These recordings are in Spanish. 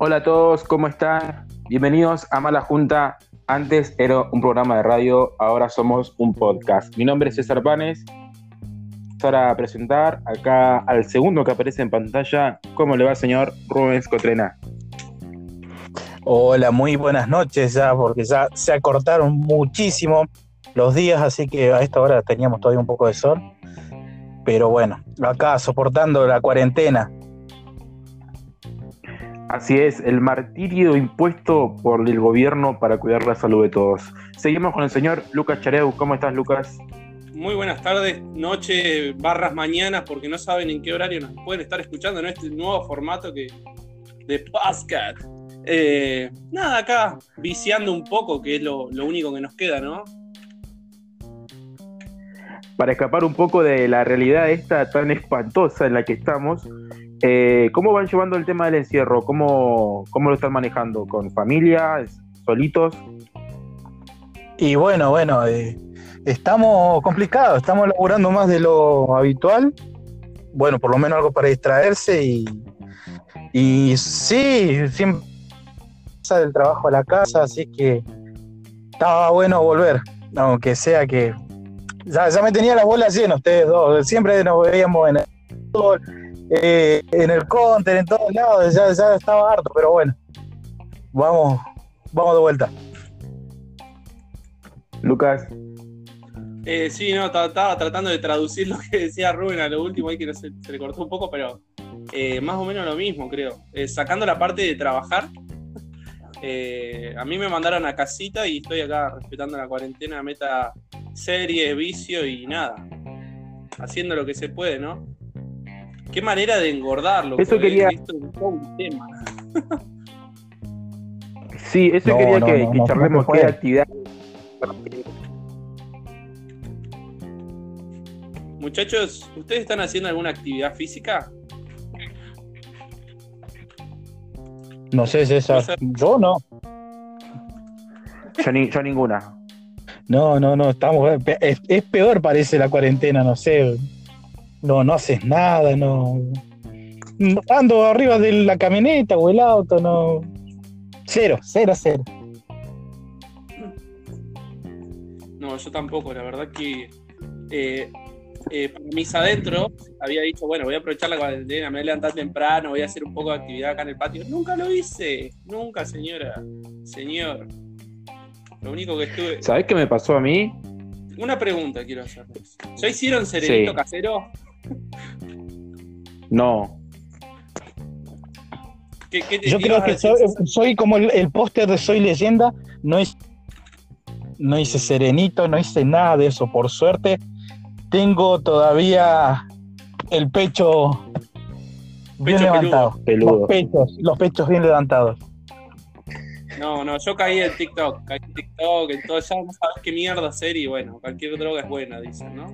Hola a todos, ¿cómo están? Bienvenidos a Mala Junta. Antes era un programa de radio, ahora somos un podcast. Mi nombre es César Panes. Para presentar acá al segundo que aparece en pantalla, ¿cómo le va, señor Rubens Cotrena? Hola, muy buenas noches ya, porque ya se acortaron muchísimo los días, así que a esta hora teníamos todavía un poco de sol. Pero bueno, acá soportando la cuarentena, Así es, el martirio impuesto por el gobierno para cuidar la salud de todos. Seguimos con el señor Lucas Chareu. ¿Cómo estás, Lucas? Muy buenas tardes, noche, barras mañanas, porque no saben en qué horario nos pueden estar escuchando en este nuevo formato que de Pascat. Eh, nada, acá viciando un poco, que es lo, lo único que nos queda, ¿no? Para escapar un poco de la realidad esta tan espantosa en la que estamos, eh, ¿Cómo van llevando el tema del encierro? ¿Cómo, ¿Cómo, lo están manejando? ¿Con familia? ¿Solitos? Y bueno, bueno, eh, estamos complicados, estamos laburando más de lo habitual. Bueno, por lo menos algo para distraerse y, y sí, siempre del trabajo a la casa, así que estaba bueno volver, aunque sea que ya, ya me tenía las bolas llenas ustedes dos, siempre nos veíamos en el eh, en el counter, en todos lados, ya, ya estaba harto, pero bueno, vamos, vamos de vuelta. Lucas. Eh, sí, no, estaba tratando de traducir lo que decía Rubén a lo último, ahí que se, le cortó un poco, pero eh, más o menos lo mismo, creo. Eh, sacando la parte de trabajar, a mí me mandaron a casita y estoy acá respetando la cuarentena, meta serie, vicio y nada. Haciendo lo que se puede, ¿no? Qué manera de engordarlo. Eso quería. un tema. sí, eso quería que, charlemos qué actividad. Muchachos, ¿ustedes están haciendo alguna actividad física? No sé, César. Yo no. Yo, ni, yo ninguna. No, no, no, estamos. es, peor, parece la cuarentena, no sé no, no haces nada, no. Ando arriba de la camioneta o el auto, no. Cero, cero, cero. No, yo tampoco, la verdad que eh, eh, para mis adentro había dicho, bueno, voy a aprovechar la cuarentena, me voy a levantar temprano, voy a hacer un poco de actividad acá en el patio. Nunca lo hice, nunca, señora, señor. Lo único que estuve. ¿Sabés qué me pasó a mí? Una pregunta quiero hacerles. ¿Ya hicieron serenito casero? No. Yo creo que soy, como el, póster de Soy Leyenda, no, no hice serenito, no hice nada de eso, por suerte. Tengo todavía el pecho bien levantado. Los pechos, los pechos bien levantados. No, no, yo caí en TikTok, caí en TikTok, en todo, ya no sabes qué mierda hacer y bueno, cualquier droga es buena, dicen, ¿no?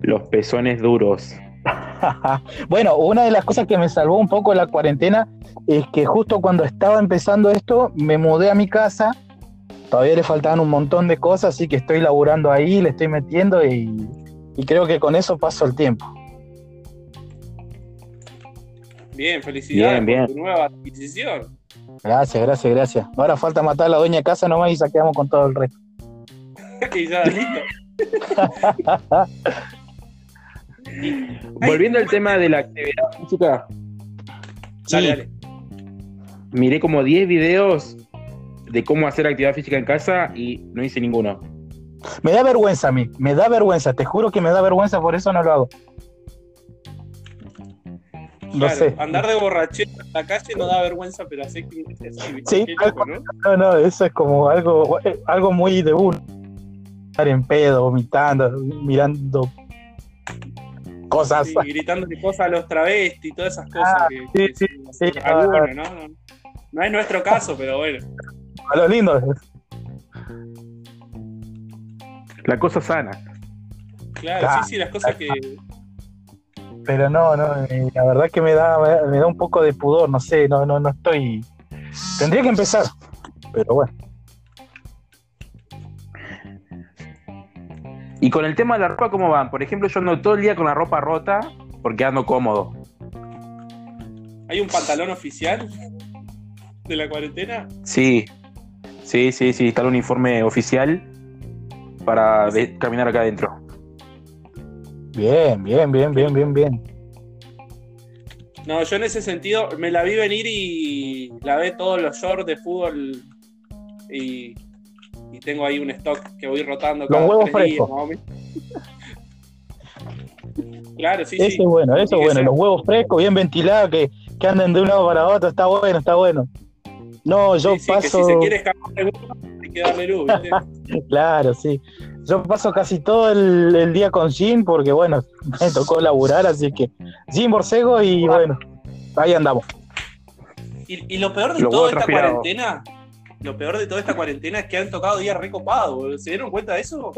Los pezones duros. bueno, una de las cosas que me salvó un poco la cuarentena es que justo cuando estaba empezando esto, me mudé a mi casa. Todavía le faltaban un montón de cosas, así que estoy laburando ahí, le estoy metiendo y, creo que con eso paso el tiempo. Bien, felicidades por tu nueva adquisición. Gracias, gracias, gracias. Ahora falta matar a la dueña de casa nomás y saqueamos con todo el resto. y ya, listo. Volviendo al tema de la actividad física. Miré como 10 videos de cómo hacer actividad física en casa y no hice ninguno. Me da vergüenza a mí, me da vergüenza, te juro que me da vergüenza, por eso no lo hago. No sé. Andar de borrachera en la calle no da vergüenza, pero así que sí, ¿no? no, eso es como algo, algo muy de uno estar en pedo, vomitando, mirando cosas. Sí, gritándole cosas a los travestis y todas esas cosas ah, que, sí, sí, ¿no? ¿no? es nuestro caso, pero bueno. A lo lindo. La cosa sana. Claro, claro sí, sí, las cosas que. Pero no, no, eh, la verdad que me da, me da un poco de pudor, no sé, no, no, no estoy. Tendría que empezar, pero bueno. Y con el tema de la ropa, ¿cómo van? Por ejemplo, yo ando todo el día con la ropa rota porque ando cómodo. ¿Hay un pantalón oficial de la cuarentena? Sí, sí, sí, sí, está el uniforme oficial para de- caminar acá adentro. Bien, bien, bien, bien, bien, bien. No, yo en ese sentido me la vi venir y lavé todos los shorts de fútbol y, y tengo ahí un stock que voy rotando Los cada huevos tres días, frescos. Claro, sí, Eso sí. es bueno, eso es bueno. Los huevos frescos, bien ventilados, que, que anden de un lado para otro, está bueno, está bueno. No, yo Sí, sí, que paso. si se quiere escapar de uno, que darle luz, ¿viste? Claro, sí. Yo paso casi todo el, el día con Jim porque, bueno, me tocó laburar, así que Jim Borcego y bueno, ahí andamos. Y, y lo peor de Los toda esta cuarentena, lo peor de toda esta cuarentena es que han tocado días recopados. ¿Se dieron cuenta de eso?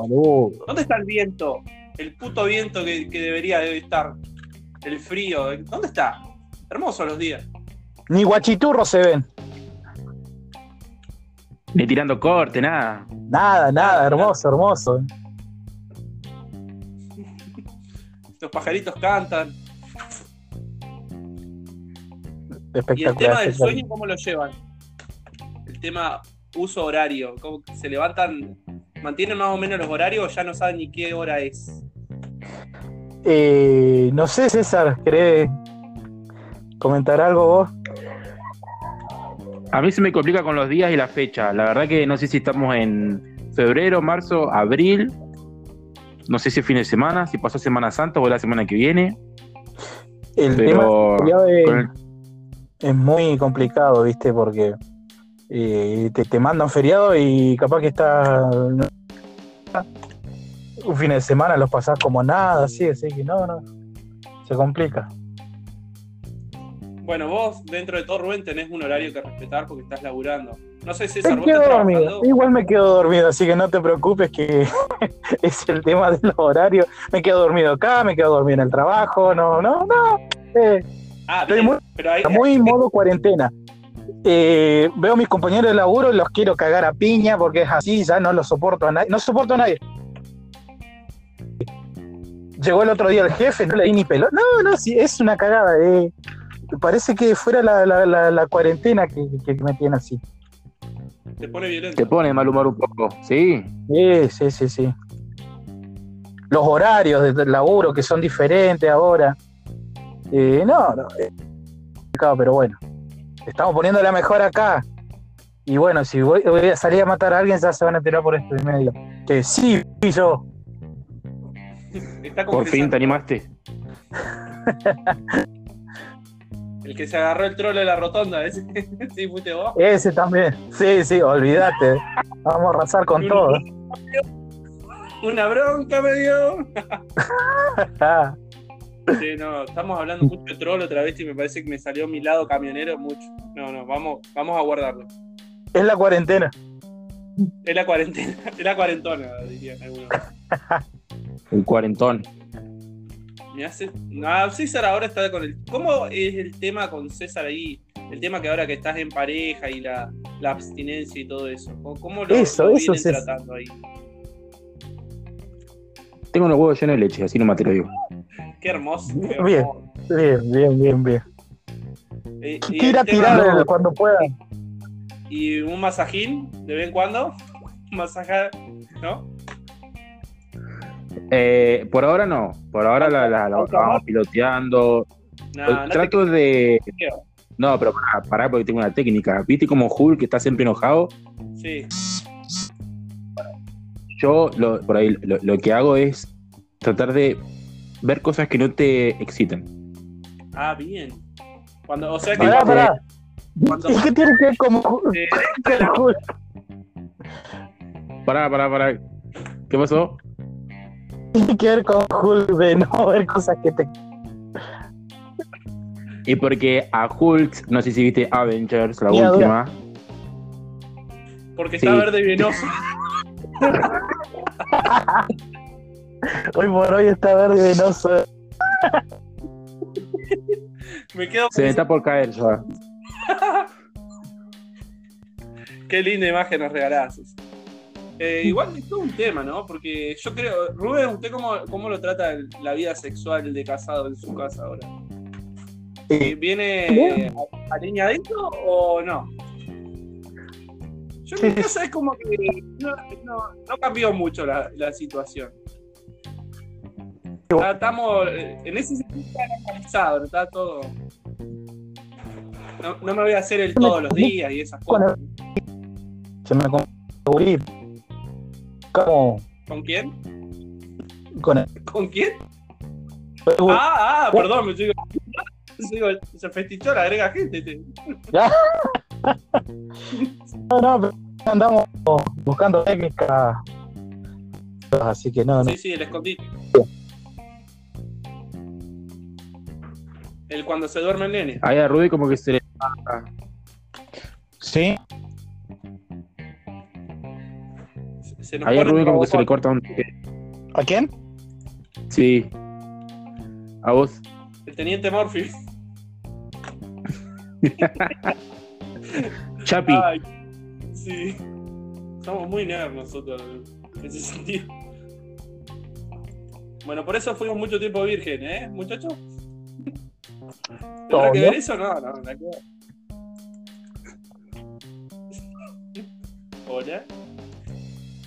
¿Dónde está el viento? El puto viento que, que debería de estar. El frío. ¿Dónde está? Hermosos los días. Ni guachiturros se ven. Ni tirando corte, nada. Nada, nada, hermoso, hermoso. Los pajaritos cantan. ¿Y el Espectacular. tema del espectacular. sueño cómo lo llevan? El tema uso horario. ¿Cómo se levantan? ¿Mantienen más o menos los horarios o ya no saben ni qué hora es? Eh, no sé, César, ¿querés comentar algo vos? A mí se me complica con los días y la fecha. La verdad que no sé si estamos en febrero, marzo, abril. No sé si es fin de semana, si pasó Semana Santa o la semana que viene. El tema Pero es, con el- es muy complicado, ¿viste? Porque eh, te, te mandan feriado y capaz que está un fin de semana los pasás como nada, así, así que no, no, se complica. Bueno, vos, dentro de todo, Rubén, tenés un horario que respetar porque estás laburando. No sé, César, Me vos quedo dormido, igual me quedo dormido, así que no te preocupes que es el tema de los horarios. Me quedo dormido acá, me quedo dormido en el trabajo, no, no, no. eh, Ah, estoy bien, muy- pero ahí, muy modo cuarentena. Eh, veo a mis compañeros de laburo y los quiero cagar a piña porque es así, ya no los soporto a nadie. No soporto a nadie. Llegó el otro día el jefe, no le di ni pelo. No, no, sí, es una cagada. eh. Parece que fuera la, la- la- la cuarentena que, que me tiene así. te pone violento. te pone mal humor un poco. Sí. Sí, sí, sí, sí. Los horarios de- laburo que son diferentes ahora. Eh, no, no. pero bueno. Estamos poniendo la mejor acá. Y bueno, si voy, voy a salir a matar a alguien, ya se van a enterar por este medio. Que sí, fui yo. Está Por fin te animaste. El que se agarró el trolo de la rotonda, ese. sí, fuiste vos. Ese también. Sí, sí, olvídate. Vamos a arrasar con todo. Una bronca me dio. Sí, no, estamos hablando mucho de trolo otra vez y me parece que me salió mi lado camionero mucho. No, no, vamos, vamos a guardarlo. es la cuarentena. Es la cuarentena, es la cuarentona, dirían algunos. El cuarentón. Me hace. No, César ahora está con el. ¿Cómo es el tema con César ahí? El tema que ahora que estás en pareja y la, la abstinencia y todo eso. ¿Cómo, cómo lo, Eso, lo vienen tratando ahí? Tengo los huevos llenos de leche, así nomás te lo digo. Qué hermoso. qué Bien. hermoso. Bien, bien, bien, bien. Eh, Tira, cuando pueda. Y un masajín de vez en cuando. Un masaje, ¿no? Eh, por ahora no. Por ahora la, la- la ¿Auto vamos piloteando. No, te Trato de. No, pero pará, pará porque tengo una técnica. ¿Viste como Hulk que está siempre enojado? Sí. Yo lo, por ahí lo, lo que hago es tratar de ver cosas que no te exciten. Ah, bien. Cuando, o sea que Pará, pará. cuando- ¿Y qué tiene que ver como eh, Pará, pará, pará. ¿Qué pasó? Tiene que ver con Hulk de no ver cosas que te Y porque a Hulk, no sé si viste Avengers, la última. porque está verde y venoso. hoy por hoy está verde venoso. Me quedo Se me está por caer ya. Qué linda imagen nos regalás. Eh, igual es todo un tema, ¿no? Porque yo creo, Rubén, ¿usted cómo, cómo lo trata el- la vida sexual de casado en su casa ahora? Eh, ¿Viene a- alineadito o no? Yo en mi casa es como que no, no- no cambió mucho la, la situación. Está- Estamos, eh, en ese sentido está normalizado, ¿no? está todo. No, no me voy a hacer el todos los días y esas cosas. se me ¿Con quién? con el ¿Con quién? Ah, ah, perdón, me digo, digo, se festichó, le agrega gente. te- Ya. No, no, pero andamos buscando técnica. Así que no, no. Sí, sí, el escondite. El cuando se duerme el nene. Ahí a Rudy como que se le... Sí, Se- nos Ahí Rudy como que se le corta un... ¿a quién? Sí. A vos. El teniente Morphy. Chapi. Ay, sí. Somos muy nerds nosotros en ese sentido. Bueno, por eso fuimos mucho tiempo virgen, ¿eh, muchachos? ¿Tendrá que ver eso? No, no, ver. Hola.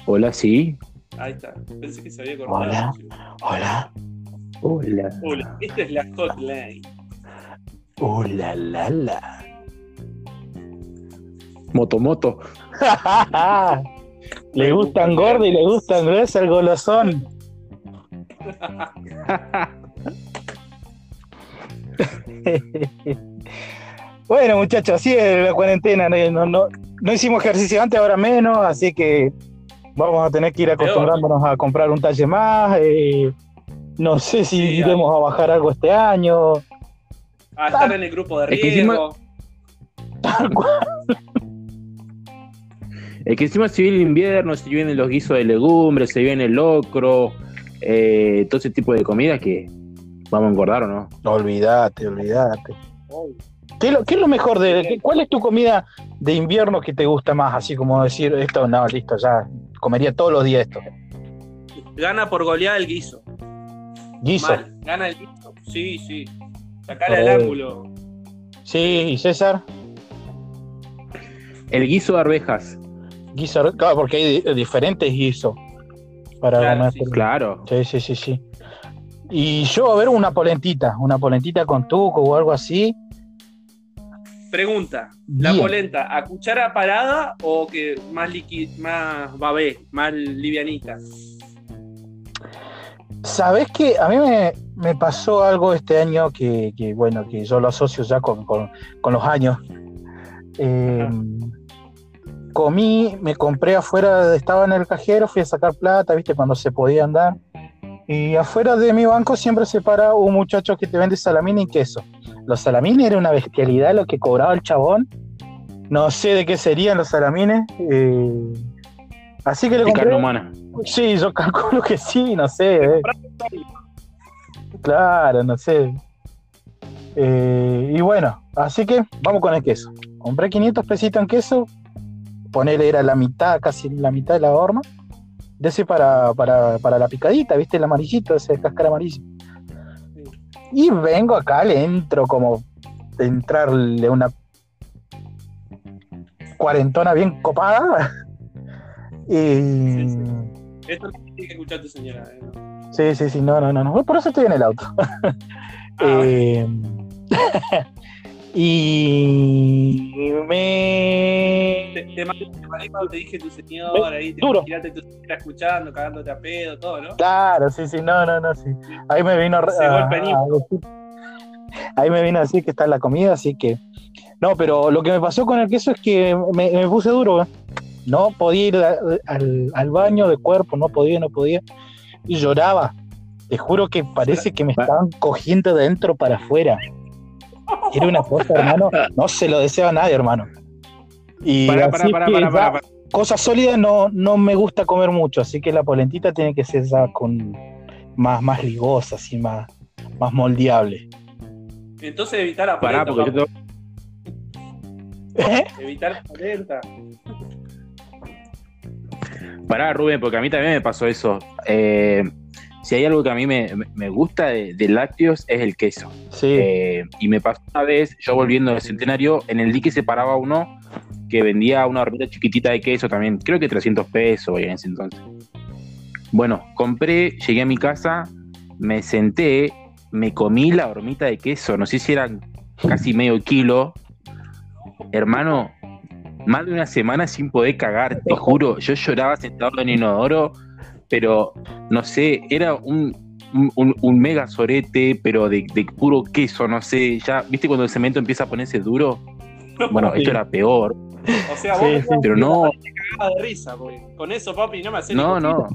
Hola, sí. Ahí está. Pensé que se había cortado. Hola. Hola. Hola. Hola. Esta es la hotline. Hola, la, la. Motomoto. le gustan gordos y le gustan gruesos el golosón. bueno, muchachos, así es la cuarentena. No, no, no, no hicimos ejercicio antes, ahora menos, así que vamos a tener que ir acostumbrándonos a comprar un talle más. eh, no sé si Sí, iremos a bajar algo este año. A estar en el grupo de Es que encima- riesgo. Es que encima se viene el invierno, se vienen los guisos de legumbres, se viene el locro, eh, todo ese tipo de comida que vamos a engordar o no. Olvídate, olvídate. ¿Qué es, lo, qué es lo mejor de cuál es tu comida de invierno que te gusta más? Así como decir, esto no, listo, ya comería todos los días esto. Gana por goleada el guiso. Guiso. Mal. Gana el guiso. Sí, sí. Sacale al Oh. ángulo. Sí, y César, El guiso de arvejas, guiso, claro, porque hay di- diferentes guisos para Claro, comer. sí. claro. Sí, sí, sí, sí. Y yo, a ver, una polentita, una polentita con tuco o algo así. Pregunta. ¿La Bien. polenta a cuchara parada o que más liqui más babé, más livianita? ¿Sabes qué? A mí me, me pasó algo este año que, que, bueno, que yo lo asocio ya con, con- con los años. Eh, comí, me compré afuera, estaba en el cajero, fui a sacar plata, viste, cuando se podía andar. Y afuera de mi banco siempre se para un muchacho que te vende salamín y queso. Los salamines era una bestialidad lo que cobraba el chabón. No sé de qué serían los salamines. eh, así que le compré. carne humana. Sí, yo calculo que sí, no sé. eh. Claro, no sé. Eh, y bueno, así que vamos con el queso. Compré 500 pesitos en queso. Ponerle era la mitad, casi la mitad de la horma. De ese para, para, para la picadita, ¿viste? El amarillito, ese cáscara amarilla. Y vengo acá, le entro como de entrarle una cuarentona bien copada. Y. Sí, sí. Esto tiene que escuchar tu señora. ¿eh? ¿no? Sí, sí, sí, no, no, no, no. Por eso estoy en el auto. Ah, Eh, y me. te te cuando te dije tu señora, ahí te Duro. imaginaste tu señora escuchando, cagándote a pedo, todo, ¿no? Claro, sí, sí, no, no, no, sí. Ahí me vino a, Ese a- Ahí me vino a decir que está la comida, así que. No, pero lo que me pasó con el queso es que me, me puse duro. ¿eh? No podía ir a- al, al baño de cuerpo, no podía, no podía. Y lloraba. Te juro que parece que me estaban cogiendo de dentro para afuera. Era una cosa, hermano. No se lo deseo a nadie, hermano. Y Pará, pará, así pará, que pará, ya pará, pará. cosas sólidas no, no me gusta comer mucho, así que la polentita tiene que ser ya con más, más ligosa, así más, más moldeable. Entonces evitar la Pará, polenta. porque yo papu. tengo- ¿Eh? Evitar la polenta. Pará, Rubén, porque a mí también me pasó eso. Eh, si hay algo que a mí me, me gusta de, de, lácteos es el queso. Sí. Eh, y me pasó una vez, yo volviendo del centenario, en el dique se paraba uno que vendía una hormita chiquitita de queso también, creo que 300 pesos en ese entonces. Bueno, compré, llegué a mi casa, me senté, me comí la hormita de queso, no sé si eran casi medio kilo. Hermano, más de una semana sin poder cagar, te juro, yo lloraba sentado en el inodoro, pero no sé, era un, un, un mega sorete, pero de, de, puro queso, no sé, ya, ¿viste cuando el cemento empieza a ponerse duro? Bueno, esto era peor. O sea, vos sí, sí, pero no. Te de risa, porque con eso, papi, no me haces No, no.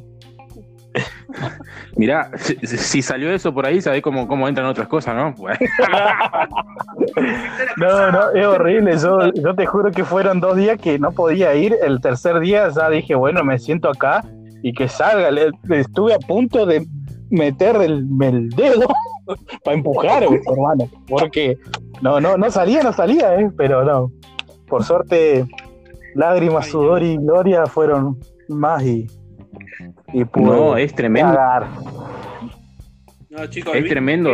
Mirá, si, si, salió eso por ahí, sabés cómo, cómo entran otras cosas, ¿no? no, no, es horrible. Yo, yo te juro que fueron dos días que no podía ir. El tercer día ya dije, bueno, me siento acá y que salga. Le, estuve a punto de meter el, el dedo para empujar, hermano, porque no, no, no salía, no salía, ¿eh? pero no. Por suerte, lágrimas, sudor y gloria fueron más y, y pude No, es tremendo. cagar. No, chicos, Es tremendo.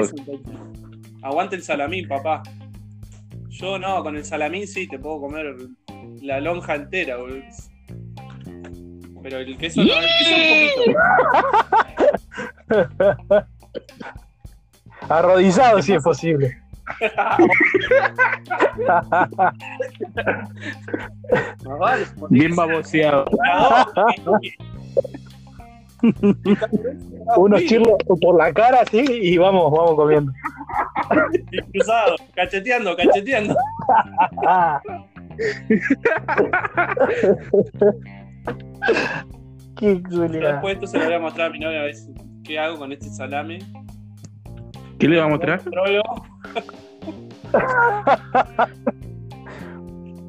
Aguante el salamín, papá. Yo no, con el salamín sí te puedo comer la lonja entera, boludo. Pero el queso no, el queso un poquito. Arrodillado si es posible. Más vale, Bien baboseado. Unos chirlos por la cara así y vamos, vamos comiendo. Cruzado, cacheteando, cacheteando. Qué Yo culiao. después esto se lo voy a mostrar a mi novia a ver qué hago con este salame. ¿Qué le va a mostrar?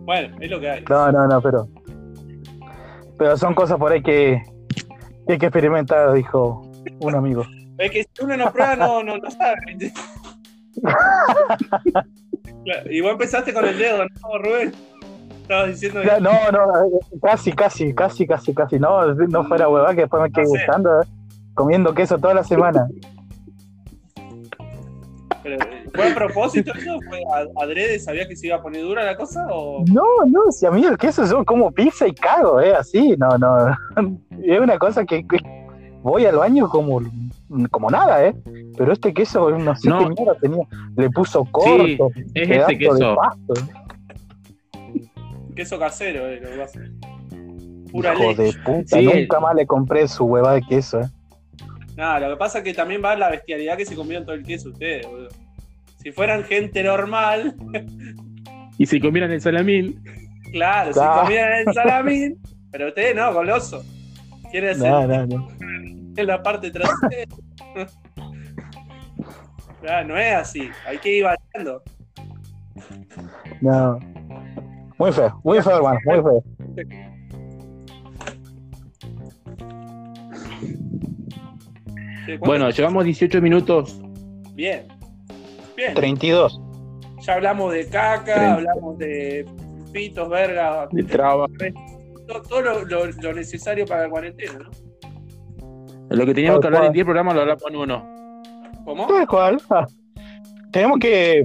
Bueno, es lo que hay. No, no, no, pero. Pero son cosas por ahí que, que hay que experimentar, dijo un amigo. Es que si uno no prueba, no, no, no sabe. vos empezaste con el dedo, ¿no, Rubén? Estabas diciendo Ya, No, no, casi, casi, casi, casi, casi. No, no fuera huevada que después me quedé No gustando, eh, comiendo queso toda la semana. pero, ¿Fue a propósito eso? ¿Fue a- adrede? ¿Sabías que se iba a poner dura la cosa? ¿O No, no, si a mí el queso yo como pizza y cago, eh, así, no, no. Es una cosa que, que voy al baño como, como nada, eh. Pero este queso, no sé No. qué mierda tenía. Le puso corto, es pedazo ese queso. de pasto. Queso casero? Eh, lo que pasa. Pura Hijo leche. de puta, Sí. nunca más le compré su hueva de queso, eh. Nada, lo que pasa es que también va la bestialidad que se comieron todo el queso ustedes, boludo. Si fueran gente normal, Y si comieran el salamín. claro, si comieran el salamín, pero ustedes no, goloso. Quiere hacer No, no, no. en la parte trasera. Claro, no es así, hay que ir variando. no. Muy feo, muy feo, hermano, muy feo. Che, ¿cuánto- Bueno, llevamos 18 minutos. Bien. Bien. 32. Ya hablamos de caca, hablamos de pitos, verga, De traba. todo, todo lo, lo- lo necesario para la cuarentena, ¿no? Lo que teníamos que hablar en cual. 10 programas lo hablamos en uno. ¿Cómo? Tal cual. Ah. Tenemos que,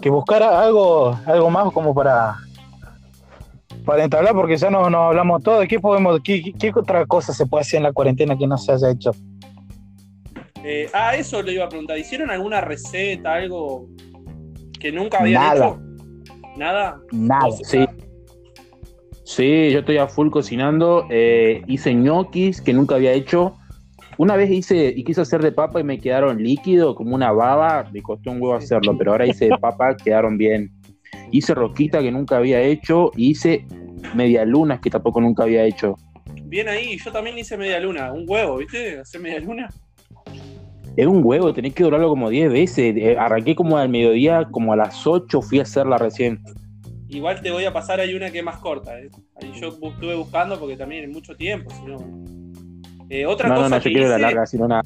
que buscar algo, algo más como para para entablar, porque ya no, no hablamos todo. ¿Qué podemos, qué, qué- otra cosa se puede hacer en la cuarentena que no se haya hecho? Eh, ah, eso le iba a preguntar. ¿Hicieron alguna receta, algo que nunca habían Nada. hecho? ¿Nada? Nada. O sea, Sí. Sí, yo estoy a full cocinando. eh, hice ñoquis que nunca había hecho. Una vez hice y quise hacer de papa y me quedaron líquido, como una baba. Me costó un huevo hacerlo, pero ahora hice de papa, quedaron bien. Hice roquita que nunca había hecho. Y hice medialunas que tampoco nunca había hecho. Bien ahí, yo también hice media luna, un huevo, ¿viste? Hacer media luna. Es un huevo, tenés que durarlo como 10 veces. Eh, arranqué como al mediodía, como a las 8 fui a hacerla recién. Igual te voy a pasar, hay una que es más corta. ¿eh? Ahí yo estuve buscando porque también es mucho tiempo. Si no. Eh, otra No, no, cosa no, yo que quiero la hice- larga, no nada.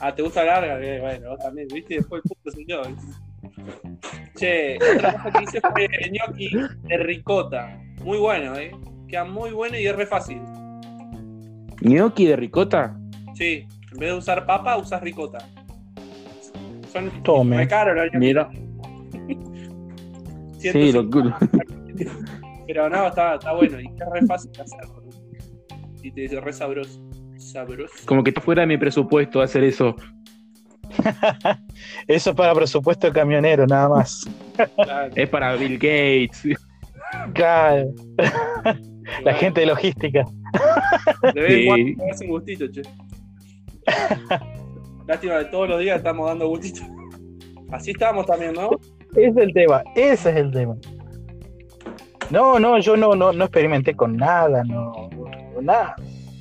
Ah, ¿te gusta larga? Eh, bueno, vos también, ¿viste? Después el punto soy yo. ¿viste? Che, otra cosa que hice fue gnocchi de ricota. Muy bueno, ¿eh? Queda muy bueno y es re fácil. ¿Gnocchi de ricota? Sí, en vez de usar papa, usas ricota. Son Tome. re caros los. Mira. Sí, lo, 150, Pero no, está, está bueno y es re fácil de hacerlo. Y te dice re sabroso. Sabroso. como que está fuera de mi presupuesto hacer eso. Eso es para presupuesto de camionero, nada más. Claro, Es para Bill Gates. Claro, la claro. gente de logística. De vez en Sí. cuando me hace un gustito, che. Lástima de todos los días estamos dando gustito. Así estamos también, ¿no? Ese es el tema, ese es el tema. No, no, yo no, no, no experimenté con nada, no, no, nada.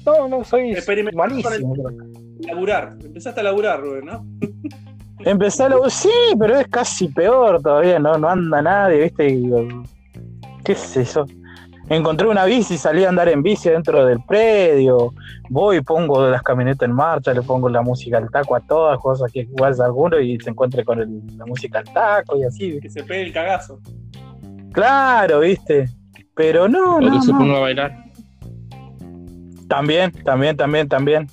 No, no, soy malísimo. Laburar. Empezaste a laburar, Rubén, ¿no? Empecé a lo- sí, pero es casi peor todavía, no, no anda nadie, ¿viste? Y ¿Qué es eso? Encontré una bici, salí a andar en bici dentro del predio, voy, pongo las camionetas en marcha, le pongo la música al taco a todas, cosas que igual alguno y se encuentre con el- la música al taco y así. Que se pegue el cagazo. Claro, ¿viste? Pero no, O no, que se no. ponga a bailar. También, también, también, también.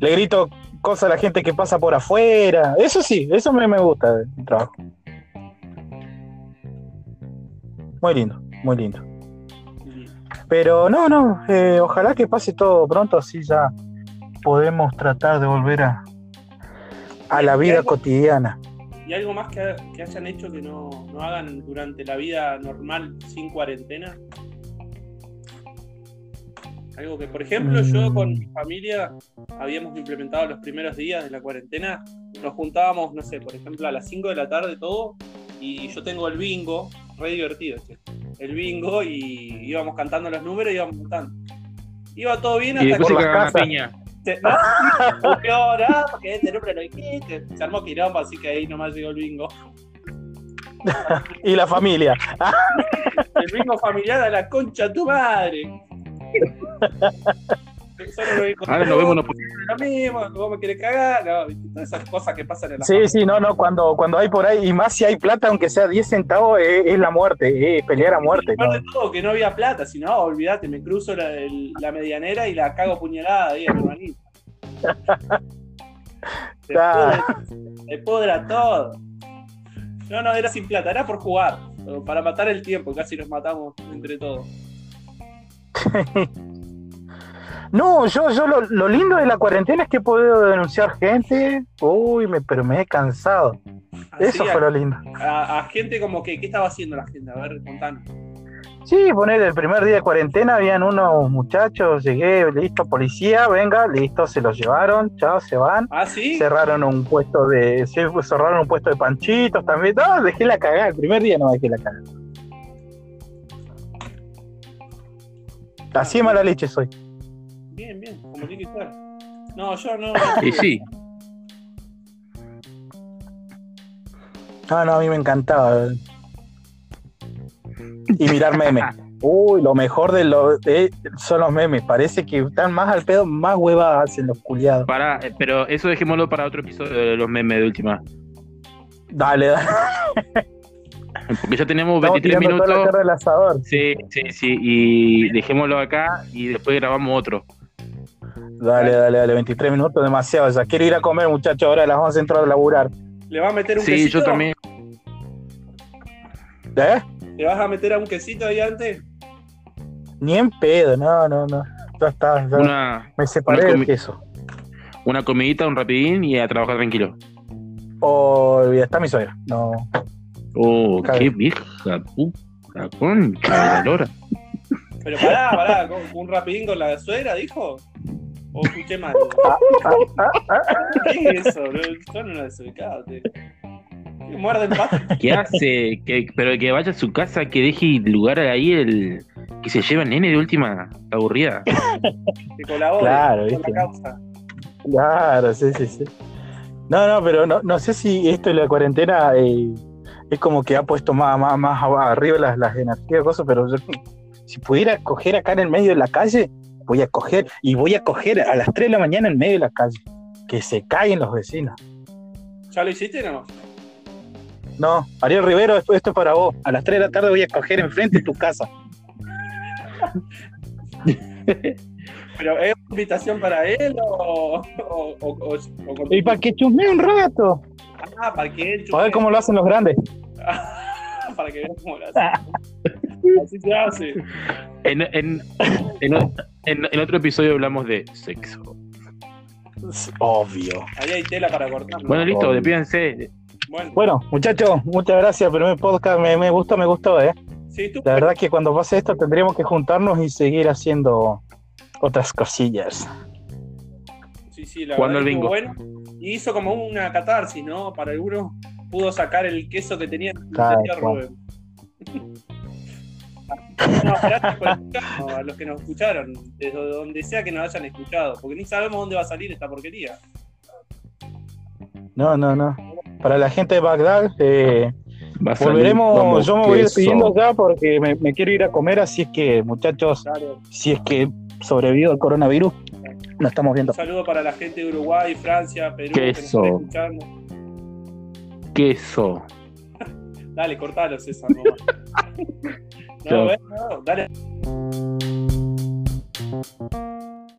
Le grito cosas a la gente que pasa por afuera. Eso sí, eso me, me gusta del trabajo. Muy lindo, muy lindo. Pero no, no, eh, ojalá que pase todo pronto, así ya podemos tratar de volver a, a la vida cotidiana. ¿Y algo más que, que hayan hecho que no, no hagan durante la vida normal sin cuarentena? Algo que, por ejemplo, yo Mm. con mi familia habíamos implementado los primeros días de la cuarentena. Nos juntábamos, no sé, por ejemplo, a las 5 de la tarde todo. Y yo tengo el bingo, re divertido, che. El bingo y íbamos cantando los números y íbamos contando. Iba todo bien Y hasta después que la piña. se, no, peor, ah, porque este número lo dijiste. Se armó quilombo, así que ahí nomás llegó el bingo. Y la familia. El bingo familiar a la concha de tu madre. Ahora nos vemos, nos lo mismo, vos me querés cagar, todas esas cosas que pasan en la Sí, sí, no, no, cuando, cuando hay por ahí, y más si hay plata, aunque sea 10 centavos, es, es la muerte, es pelear a muerte. Aparte ¿no? de todo, que no había plata, si no, olvídate, me cruzo la, el- la medianera y la cago puñalada ahí, hermanito. Se Ah. pudre, se pudra todo. No, no, era sin plata, era por jugar, para matar el tiempo, casi nos matamos entre todos. No, yo, yo lo, lo lindo de la cuarentena es que he podido denunciar gente, uy, me, pero me he cansado. Así, Eso fue lo lindo. a, a gente como que, ¿qué estaba haciendo la gente? A ver, contanos. Sí, poner el primer día de cuarentena, habían unos muchachos, llegué, listo, policía, venga, listo, se los llevaron, chao, se van. Ah, sí. Cerraron un puesto de, cerraron un puesto de panchitos también. No, dejé la cagada, el primer día no dejé la cagada. Así de mala leche soy. Bien, bien, como tiene que ser. No, yo no. Y sí, No, no, a mí me encantaba. Y mirar memes. Uy, lo mejor de lo de- son los memes. Parece que están más al pedo, más huevas hacen los culiados. para, pero eso dejémoslo para otro episodio de los memes de última. Dale, dale. Porque ya tenemos Estamos 23 tirando toda la minutos. del asador. Sí, sí, sí. Y dejémoslo acá y después grabamos otro. Dale, dale, dale. 23 minutos, demasiado. Ya quiero ir a comer, muchachos. Ahora las vamos a entrar a laburar. ¿Le vas a meter un Sí, quesito? yo también. ¿Eh? ¿Le vas a meter a un quesito ahí antes? Ni en pedo, no, no, no. Ya está, ya Una, me separé del queso. una comidita, un rapidín y a trabajar tranquilo. Oh, ya está mi suegra. No. Oh, Claro. qué vieja puta concha de la lora. Pero pará, pará, ¿con- ¿un rapidín con la suegra, dijo? ¿O escuché mal? ¿Qué es eso, bro? Son unos desubicados, tío. Que Muerden pato. ¿Qué hace? Que, pero que vaya a su casa, que deje lugar ahí el que se lleva el nene de última aburrida. Que colabore Claro, con viste. la causa. Claro, sí, sí, sí. No, no, pero no, no sé si esto de la cuarentena eh, es como que ha puesto más, más, más arriba las, las energías, cosas, pero yo, si pudiera coger acá en el medio de la calle, voy a coger, y voy a coger a las 3 de la mañana en medio de la calle. Que se caigan los vecinos. ¿Ya lo hiciste o no? No, Ariel Rivero, esto, es para vos. A las 3 de la tarde voy a coger enfrente de tu casa. ¿Pero es una invitación para él o, o, o- o- o con- Y para que chusmee un rato. Ah, para que él A ver cómo lo hacen los grandes. para que veas cómo lo hace. Así se hace. En, en, en, en- en otro episodio hablamos de sexo. Obvio. Ahí hay tela para cortar. ¿no? Bueno, listo, Obvio. despídense. Bueno, Bueno, muchachos, muchas gracias. Primer podcast me, me gustó, me gustó, ¿eh? sí, tú. La verdad que cuando pase esto tendríamos que juntarnos y seguir haciendo otras cosillas. Sí, sí, la verdad al que bingo. bueno. Y hizo como una catarsis, ¿no? Para algunos pudo sacar el queso que tenía en. Rubén. No, gracias por escucharnos, a los que nos escucharon, desde donde sea que nos hayan escuchado, porque ni sabemos dónde va a salir esta porquería. No, no, no. Para la gente de Bagdad, eh, Va a salir volveremos. Yo me voy despidiendo ya porque me, me quiero ir a comer. Así es que, muchachos, Claro. si es que sobrevivo al coronavirus, nos estamos viendo. Un saludo para la gente de Uruguay, Francia, Perú, que nos Queso. escuchando. Queso. Dale, cortalo, César. No, no, no, dale.